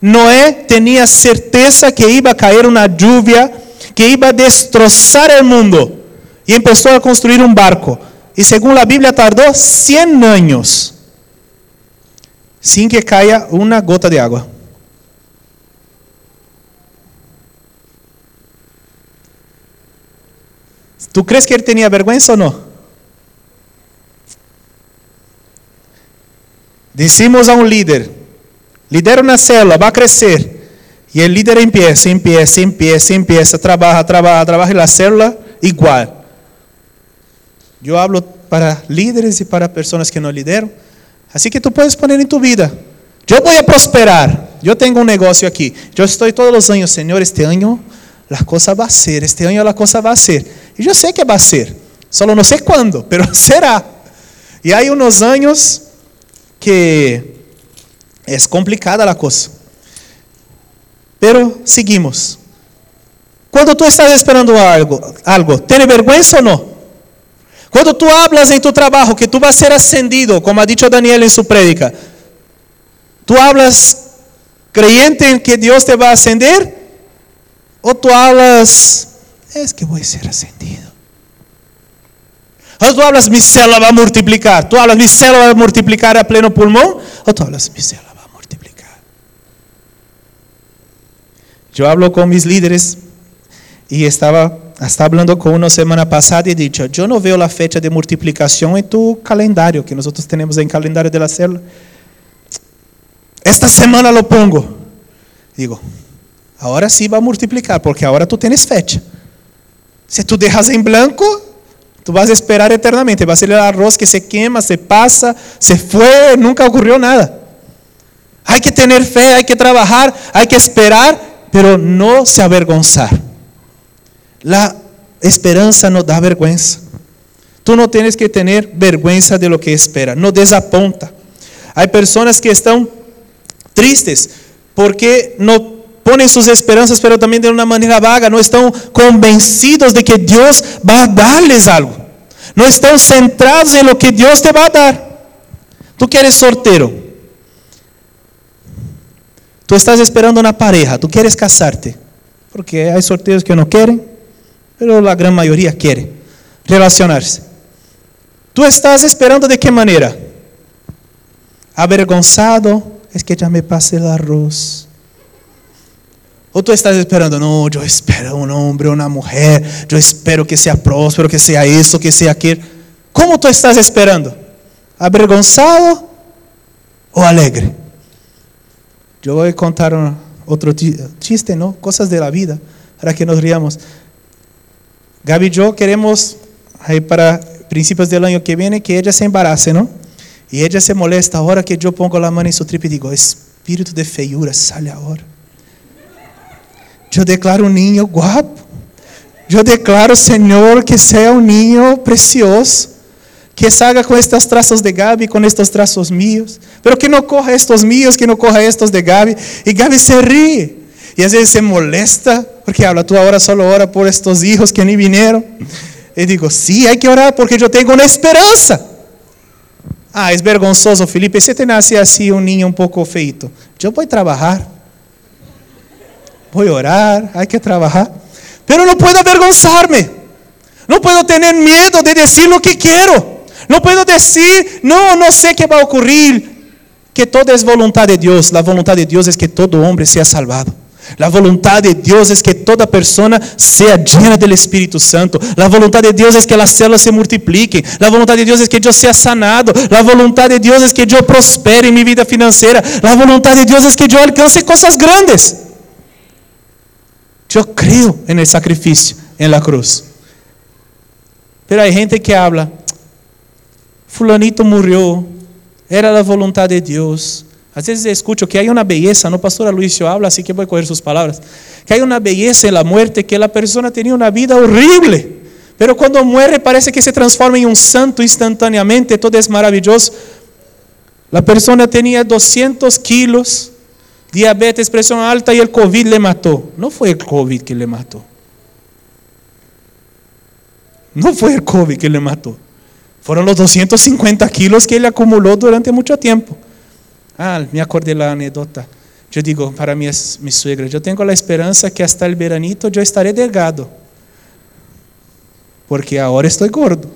Noé tenía certeza que iba a caer una lluvia que iba a destrozar el mundo y empezó a construir un barco. Y según la Biblia tardó 100 años sin que caiga una gota de agua. ¿Tú crees que él tenía vergüenza o no? Decimos a un líder, lidera una célula, va a crecer. Y el líder empieza, empieza, empieza, empieza, trabaja, trabaja, trabaja y la célula igual. Yo hablo para líderes y para personas que no lideran. Así que tú puedes poner en tu vida. Voy a prosperar. Yo tengo un negocio aquí. Yo estoy todos los años, Señor, este año la cosa va a ser. Este año la cosa va a ser. Y yo sé que va a ser. Solo no sé cuándo, pero será. Y hay unos años que es complicada la cosa. Pero seguimos. Cuando tú estás esperando algo, algo, ¿tiene vergüenza o no? Cuando tú hablas en tu trabajo que tú vas a ser ascendido, como ha dicho Daniel en su prédica, ¿tú hablas creyente en que Dios te va a ascender? ¿O tú hablas, es que voy a ser ascendido? ¿O tú hablas, mi célula va a multiplicar? ¿Tú hablas, mi célula va a multiplicar a pleno pulmón? ¿O tú hablas, mi célula va a multiplicar? Yo hablo con mis líderes y estaba estaba hablando con uno semana pasada y he dicho, yo no veo la fecha de multiplicación en tu calendario, que nosotros tenemos en calendario de la célula. Esta semana lo pongo. Digo, ahora sí va a multiplicar, porque ahora tú tienes fecha. Si tú dejas en blanco, tú vas a esperar eternamente. Va a ser el arroz que se quema, se pasa, se fue, nunca ocurrió nada. Hay que tener fe, hay que trabajar, hay que esperar, pero no se avergonzar. La esperanza no da vergüenza. Tú no tienes que tener vergüenza de lo que espera, no desaponta. Hay personas que están tristes porque no ponen sus esperanzas, pero también de una manera vaga, no están convencidos de que Dios va a darles algo. No están centrados en lo que Dios te va a dar. Tú quieres soltero. Tú estás esperando una pareja, tú quieres casarte. Porque hay solteros que no quieren, pero la gran mayoría quiere relacionarse. ¿Tú estás esperando de qué manera? Avergonzado, es que ya me pasé el arroz. O tú estás esperando, no, yo espero un hombre, una mujer, yo espero que sea próspero, que sea eso, que sea aquello. ¿Cómo tú estás esperando? ¿Avergonzado o alegre? Yo voy a contar otro chiste, ¿no? Cosas de la vida, para que nos riamos. Gaby y yo queremos, ahí para principios del año que viene, que ella se embarace, ¿no? Y ella se molesta ahora que yo pongo la mano en su tripa y digo, espíritu de feiura, sale ahora. Yo declaro un niño guapo. Yo declaro, Señor, que sea un niño precioso. Que salga con estos trazos de Gaby, con estos trazos míos. Pero que no coja estos míos, que no coja estos de Gaby. Y Gaby se ríe. Y a veces se molesta porque habla, tú ahora solo ora por estos hijos que ni vinieron. Y digo, sí, hay que orar porque yo tengo una esperanza. Ah, es vergonzoso, Felipe, si te nace así un niño un poco feito. Yo voy a trabajar. Voy a orar, hay que trabajar. Pero no puedo avergonzarme. No puedo tener miedo de decir lo que quiero. No puedo decir, no, no sé qué va a ocurrir. Que todo es voluntad de Dios. La voluntad de Dios es que todo hombre sea salvado. La voluntad de Dios es que toda persona sea llena del Espíritu Santo. La voluntad de Dios es que las células se multipliquen. La voluntad de Dios es que yo sea sanado. La voluntad de Dios es que yo prospere en mi vida financiera. La voluntad de Dios es que yo alcance cosas grandes. Yo creo en el sacrificio, en la cruz. Pero hay gente que habla, fulanito murió, era la voluntad de Dios. Às vezes escucho que há uma beleza, no pastor Luísio habla, assim que vou coger suas palavras, que há uma beleza na muerte, que a pessoa tinha uma vida horrível, pero quando muere parece que se transforma em um santo instantaneamente, todo é maravilhoso. A pessoa tinha 200 quilos, diabetes, pressão alta e o Covid le matou. Não foi o Covid que le matou. Não foi o Covid que le matou. Foram os 250 quilos que ele acumulou durante muito tempo. Ah, me acordei la anécdota. Eu digo para minhas, minha suegra, eu tenho a esperança que hasta el veranito eu estaré delgado. Porque agora estou gordo.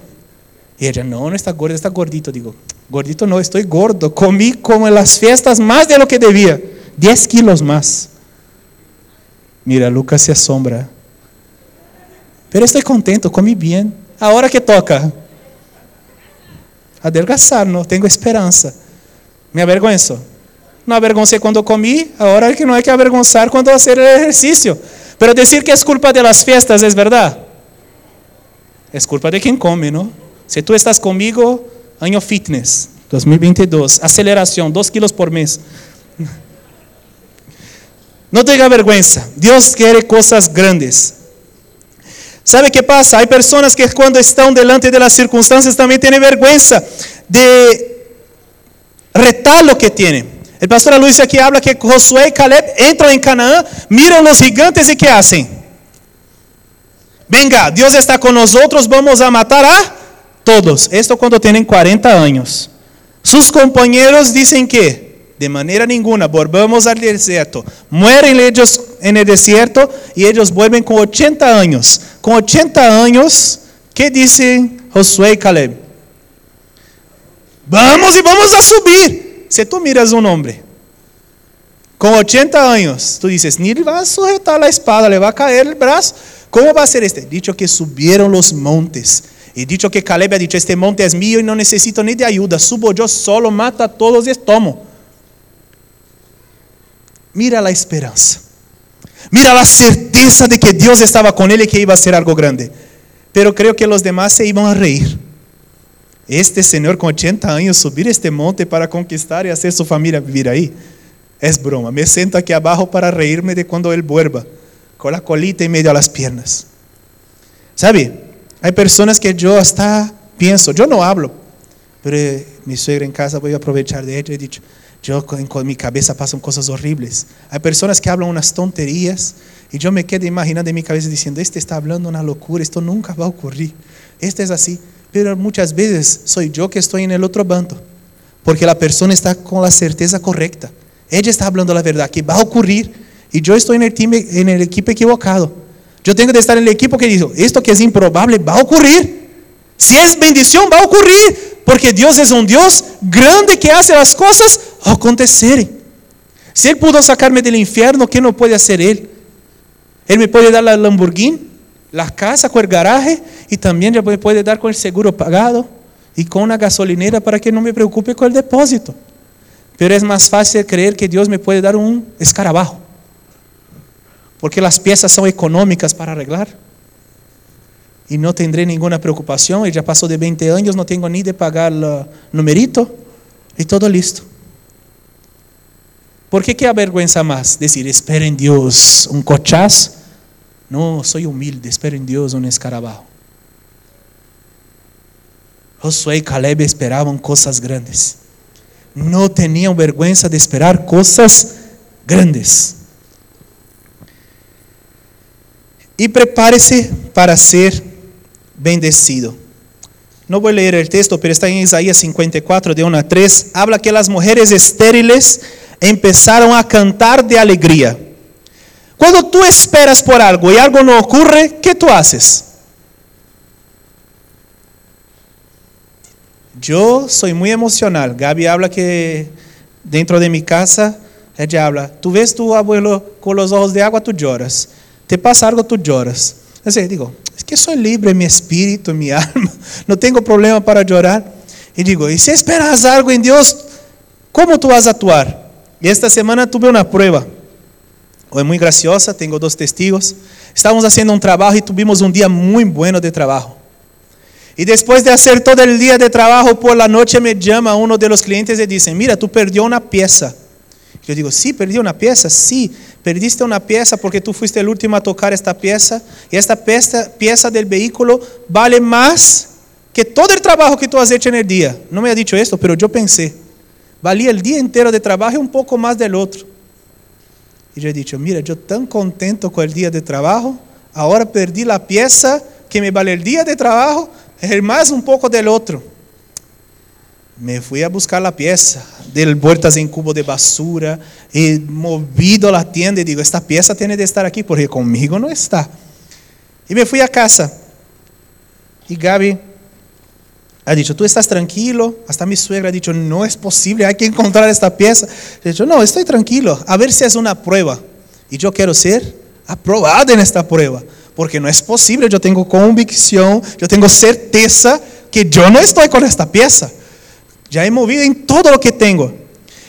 E ela, não, não está gordo, está gordito. Eu digo, Gordito no, estoy gordo. Comí como en las más de lo que debía. 10 kilos más. Mira, Lucas se asombra. Pero estoy contento, comí bien. Ahora que toca? Adelgazar, no tengo esperanza. Me avergüenzo. No avergoncé cuando comí, ahora que no hay que avergonzar cuando hacer el ejercicio. Pero decir que es culpa de las fiestas es verdad. Es culpa de quien come, ¿no? Si tú estás conmigo, año fitness, 2022, aceleración, 2 kilos por mes. No tenga vergüenza. Dios quiere cosas grandes. ¿Sabe qué pasa? Hay personas que cuando están delante de las también tienen vergüenza de retar lo que tienen. El pastor Luis aquí habla que Josué y Caleb entran en Canaán, miran los gigantes y ¿qué hacen? Venga, Dios está con nosotros, vamos a matar a todos. Esto cuando tienen 40 años. Sus compañeros dicen que de manera ninguna, volvamos al desierto. Mueren ellos en el desierto y ellos vuelven con 80 años. Con 80 años, ¿qué dicen Josué y Caleb? Vamos y vamos a subir. Si tú miras un hombre con 80 años, tú dices, ni le va a sujetar la espada, le va a caer el brazo. ¿Cómo va a ser este? Dicho que subieron los montes. Y dicho que Caleb ha dicho, este monte es mío y no necesito ni de ayuda. Subo yo solo, mata a todos y tomo. Mira la esperanza. Mira la certeza de que Dios estaba con él y que iba a hacer algo grande. Pero creo que los demás se iban a reír. Este señor con 80 años subir este monte para conquistar y hacer su familia vivir ahí. Es broma. Me siento aquí abajo para reírme de cuando él vuelva, con la colita en medio a las piernas. ¿Sabe? Hay personas que yo hasta pienso, yo no hablo, pero eh, mi suegra en casa voy a aprovechar de ella. He dicho, yo con mi cabeza pasan cosas horribles. Hay personas que hablan unas tonterías y yo me quedo imaginando en mi cabeza diciendo, este está hablando una locura, esto nunca va a ocurrir. Este es así. Pero muchas veces soy yo que estoy en el otro bando, porque la persona está con la certeza correcta. Ella está hablando la verdad, que va a ocurrir, y yo estoy en el, team, en el equipo equivocado. Yo tengo que estar en el equipo que dice, esto que es improbable va a ocurrir. Si es bendición, va a ocurrir. Porque Dios es un Dios grande que hace las cosas acontecerem. Si Él pudo sacarme del infierno, ¿qué no puede hacer Él? Él me puede dar la Lamborghini, la casa con el garaje y también me puede dar con el seguro pagado y con una gasolinera para que no me preocupe con el depósito. Pero es más fácil creer que Dios me puede dar un escarabajo, porque las piezas son económicas para arreglar y no tendré ninguna preocupación. Y ya pasó de 20 años, no tengo ni de pagar el numerito y todo listo. ¿Por qué qué avergüenza más? Decir, espera en Dios un cochazo. No, soy humilde, espero en Dios un escarabajo. Josué y Caleb esperaban cosas grandes. No tenían vergüenza de esperar cosas grandes. Y prepárese para ser bendecido. No voy a leer el texto, pero está en Isaías 54, de 1 a 3. Habla que las mujeres estériles empezaron a cantar de alegría. Cuando tú esperas por algo y algo no ocurre, ¿qué tú haces? Yo soy muy emocional. Gaby habla que dentro de mi casa, ella habla, tú ves tu abuelo con los ojos de agua, tú lloras. Te pasa algo, tú lloras. Así digo, es que soy libre, mi espíritu, mi alma, no tengo problema para llorar. Y digo, y si esperas algo en Dios, ¿cómo tú vas a actuar? Y esta semana tuve una prueba. Fue muy graciosa, tengo dos testigos. Estábamos haciendo un trabajo y tuvimos un día muy bueno de trabajo. Y después de hacer todo el día de trabajo, por la noche me llama uno de los clientes y dice, mira, tú perdió una pieza. Yo digo, sí, perdí una pieza, sí, perdiste una pieza porque tú fuiste el último a tocar esta pieza y esta pieza, pieza del vehículo vale más que todo el trabajo que tú has hecho en el día. Me ha dicho esto, pero yo pensé, valía el día entero de trabajo y un poco más del otro. Y yo he dicho, mira, yo tan contento con el día de trabajo, ahora perdí la pieza que me vale el día de trabajo, el más un poco del otro. Me fui a buscar la pieza, del vueltas en cubo de basura, he movido la tienda y digo, esta pieza tiene de estar aquí porque conmigo no está. Y me fui a casa. Y Gaby ha dicho, tú estás tranquilo. Hasta mi suegra ha dicho, no es posible, hay que encontrar esta pieza. He dicho, no, estoy tranquilo, a ver si es una prueba. Y yo quiero ser aprobado en esta prueba, porque no es posible, yo tengo convicción, yo tengo certeza que yo no estoy con esta pieza. Ya he movido en todo lo que tengo.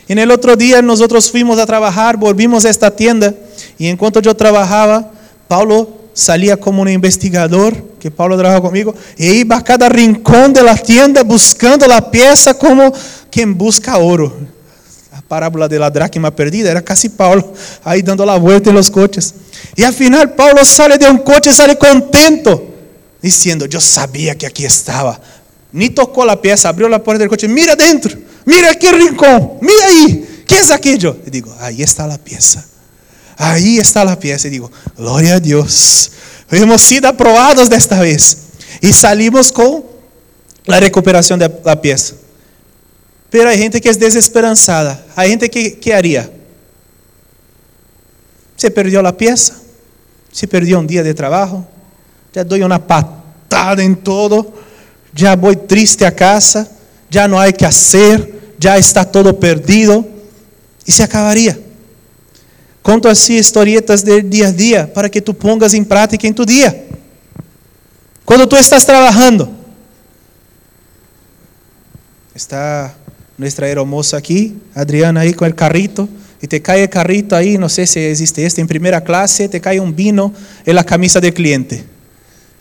En el otro día nosotros fuimos a trabajar, volvimos a esta tienda y en cuanto yo trabajaba, Paulo salía como un investigador, que Paulo trabaja conmigo, e iba a cada rincón de la tienda buscando la pieza como quien busca oro. La parábola de la dracma perdida era casi Paulo ahí dando la vuelta en los coches. Y al final Paulo sale de un coche, sale contento, diciendo, yo sabía que aquí estaba. Ni tocó la pieza, abrió la puerta del coche, mira dentro, mira aquel rincón, mira ahí, ¿qué es aquello? Y digo, ahí está la pieza. Ahí está la pieza. Y digo, gloria a Dios. Hemos sido aprobados de esta vez. Y salimos con la recuperación de la pieza. Pero hay gente que es desesperanzada. Hay gente que, ¿qué haría? Se perdió la pieza. Se perdió un día de trabajo. Ya doy una patada en todo. Ya voy triste a casa. Ya no hay que hacer. Ya está todo perdido. Y se acabaría. Conto assim historietas del dia a dia para que tu pongas em prática em tu dia. Quando tu estás trabalhando, está nossa aeromoça aqui, Adriana aí com o carrito, e te cai o carrito aí, não sei se existe este, em primeira classe, te cai um vino em la camisa do cliente.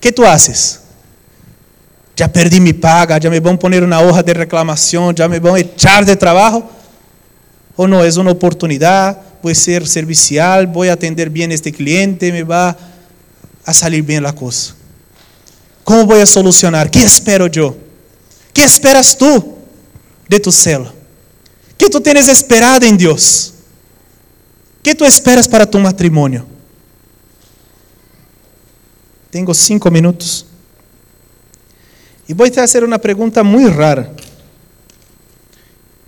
que tu haces? Já perdi mi paga, já me vão poner uma hoja de reclamação, já me vão echar de trabalho? Ou não, é uma oportunidade? Voy a ser servicial, voy a atender bien a este cliente, me va a salir bien la cosa. ¿Cómo voy a solucionar? ¿Qué espero yo? ¿Qué esperas tú de tu celo? ¿Qué tú tienes esperado en Dios? ¿Qué tú esperas para tu matrimonio? Tengo cinco minutos. Y voy a hacer una pregunta muy rara.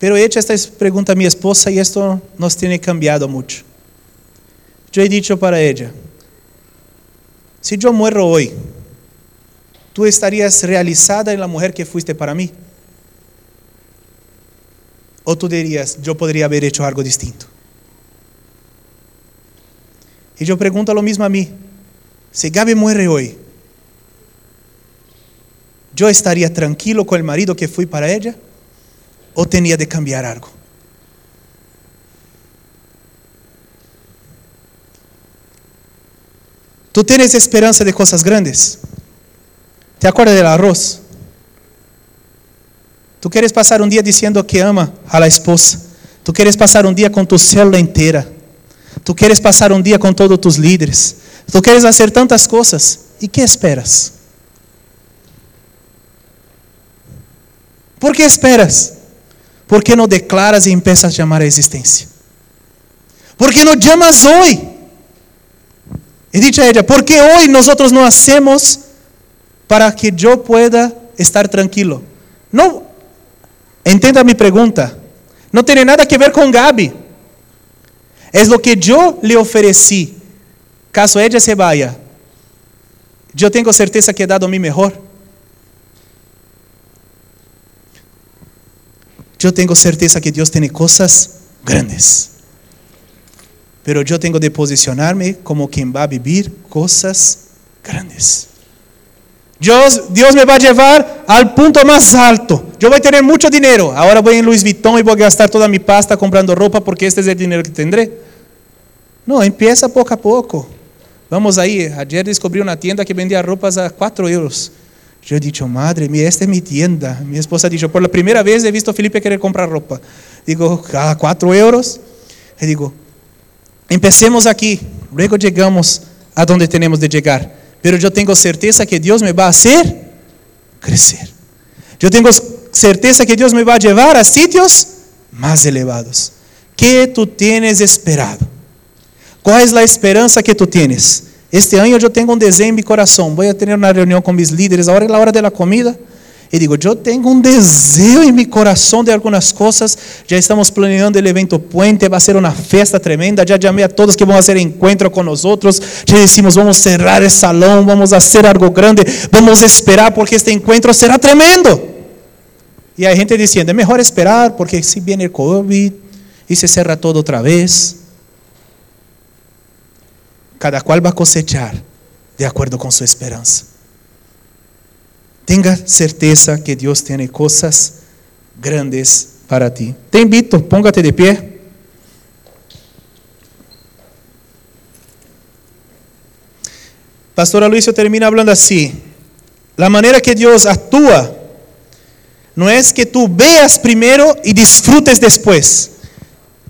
Pero he hecho esta pregunta a mi esposa y esto nos tiene cambiado mucho. Yo he dicho para ella, si yo muero hoy, ¿tú estarías realizada en la mujer que fuiste para mí? ¿O tú dirías, yo podría haber hecho algo distinto? Y yo pregunto lo mismo a mí, si Gaby muere hoy, ¿yo estaría tranquilo con el marido que fui para ella? Ou tinha de cambiar algo? ¿Tú tienes esperanza de cosas grandes? ¿Te acuerdas del arroz? ¿Tú quieres pasar un día diciendo que ama a la esposa? ¿Tú quieres pasar un día con tu célula entera? ¿Tú quieres pasar un día con todos tus líderes? ¿Tú quieres hacer tantas cosas? ¿Y qué esperas? ¿Por qué esperas? ¿Por qué no declaras y empiezas a llamar a existencia? ¿Por llamas hoy? He dicho a ella, ¿por qué hoy nosotros no hacemos para que yo pueda estar tranquilo? No, entienda mi pregunta. No tiene nada que ver con Gaby. Es lo que yo le ofrecí. Caso ella se vaya, yo tengo certeza que he dado mi mejor. Yo tengo certeza que Dios tiene cosas grandes. Pero yo tengo de posicionarme como quien va a vivir cosas grandes. Dios, Dios me va a llevar al punto más alto. Yo voy a tener mucho dinero. Ahora voy en Louis Vuitton y voy a gastar toda mi pasta comprando ropa porque este es el dinero que tendré. No, empieza poco a poco. Vamos ahí. Ayer descubrí una tienda que vendía ropas a 4 euros. Yo he dicho, madre mía, esta es mi tienda. Mi esposa ha dicho, por la primera vez he visto a Felipe querer comprar ropa. Digo, a cuatro euros. Y digo, empecemos aquí, luego llegamos a donde tenemos de llegar. Pero yo tengo certeza que Dios me va a hacer crecer. Yo tengo certeza que Dios me va a llevar a sitios más elevados. ¿Qué tú tienes esperado? ¿Cuál es la esperanza que tú tienes? Este ano eu tenho um desejo em meu coração. Vou ter uma reunião com meus líderes, a hora da hora da comida. E digo, eu tenho um desejo em meu coração de algumas coisas. Já estamos planeando o evento Puente, vai ser uma festa tremenda. Já chamei a todos que vão fazer encontro com outros. Já decimos, vamos cerrar esse salão, vamos fazer algo grande, vamos esperar porque este encontro será tremendo. Y hay gente diciendo, es mejor esperar porque si viene el COVID y se cierra todo otra vez. Cada cual va a cosechar de acuerdo con su esperanza. Tenga certeza que Dios tiene cosas grandes para ti. Te invito, póngate de pie. Pastor Luis termina hablando así. La manera que Dios actúa no es que tú veas primero y disfrutes después.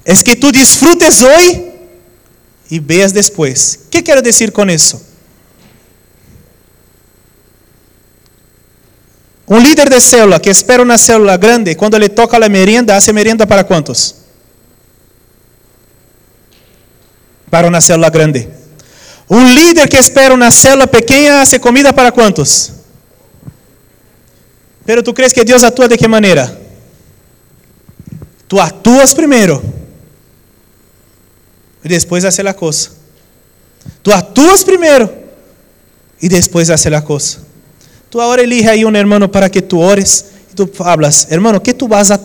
Es que tú disfrutes hoy y veas después. ¿Qué quiero decir con eso? Un líder de célula que espera una célula grande, cuando le toca la merienda, hace merienda para cuántos? Para una célula grande. Un líder que espera una célula pequeña hace comida para cuántos? Pero tú crees que Dios actúa de qué manera? Tú actúas primero y después hace la cosa. Tú actúas primero y después hace la cosa. Tú ahora elige ahí un hermano para que tú ores y tú hablas, hermano, ¿qué tú vas a?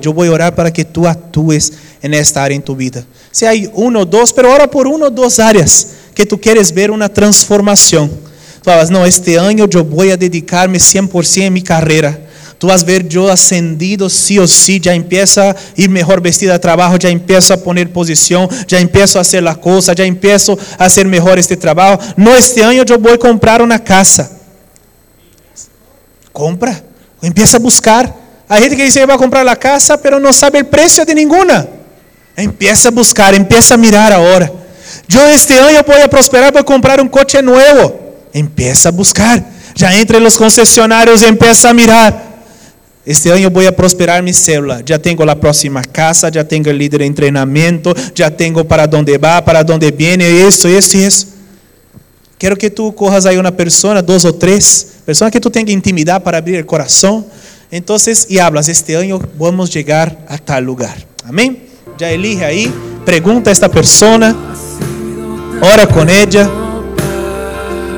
Yo voy a orar para que tú actúes en esta área en tu vida. Si hay uno o dos, pero ora por uno o dos áreas que tú quieres ver una transformación. Tú hablas, no, este año yo voy a dedicarme 100% en mi carrera. Tú vas a ver yo ascendido sí o sí, ya empieza a ir mejor vestida a trabajo, ya empiezo a poner posición, ya empiezo a hacer la cosa, ya empiezo a hacer mejor este trabajo. No, este año yo voy a comprar una casa. Compra, empieza a buscar. Hay gente que dice que va a comprar la casa, pero no sabe el precio de ninguna. Empieza a buscar, empieza a mirar ahora. Yo este año voy a prosperar para comprar un coche nuevo. Empieza a buscar. Ya entre los concesionarios empieza a mirar. Este año voy a prosperar mi célula. Ya tengo la próxima casa, tengo el líder de entrenamiento, ya tengo para dónde va, para dónde viene, eso, eso y eso. Quiero que tú cojas ahí una persona, dos o tres, personas que tú tengas intimidad para abrir el corazón. Entonces, y hablas, este año vamos a llegar a tal lugar. Amén. Ya elige ahí, pregunta a esta persona, ora con ella.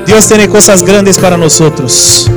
Dios tiene cosas grandes para nosotros.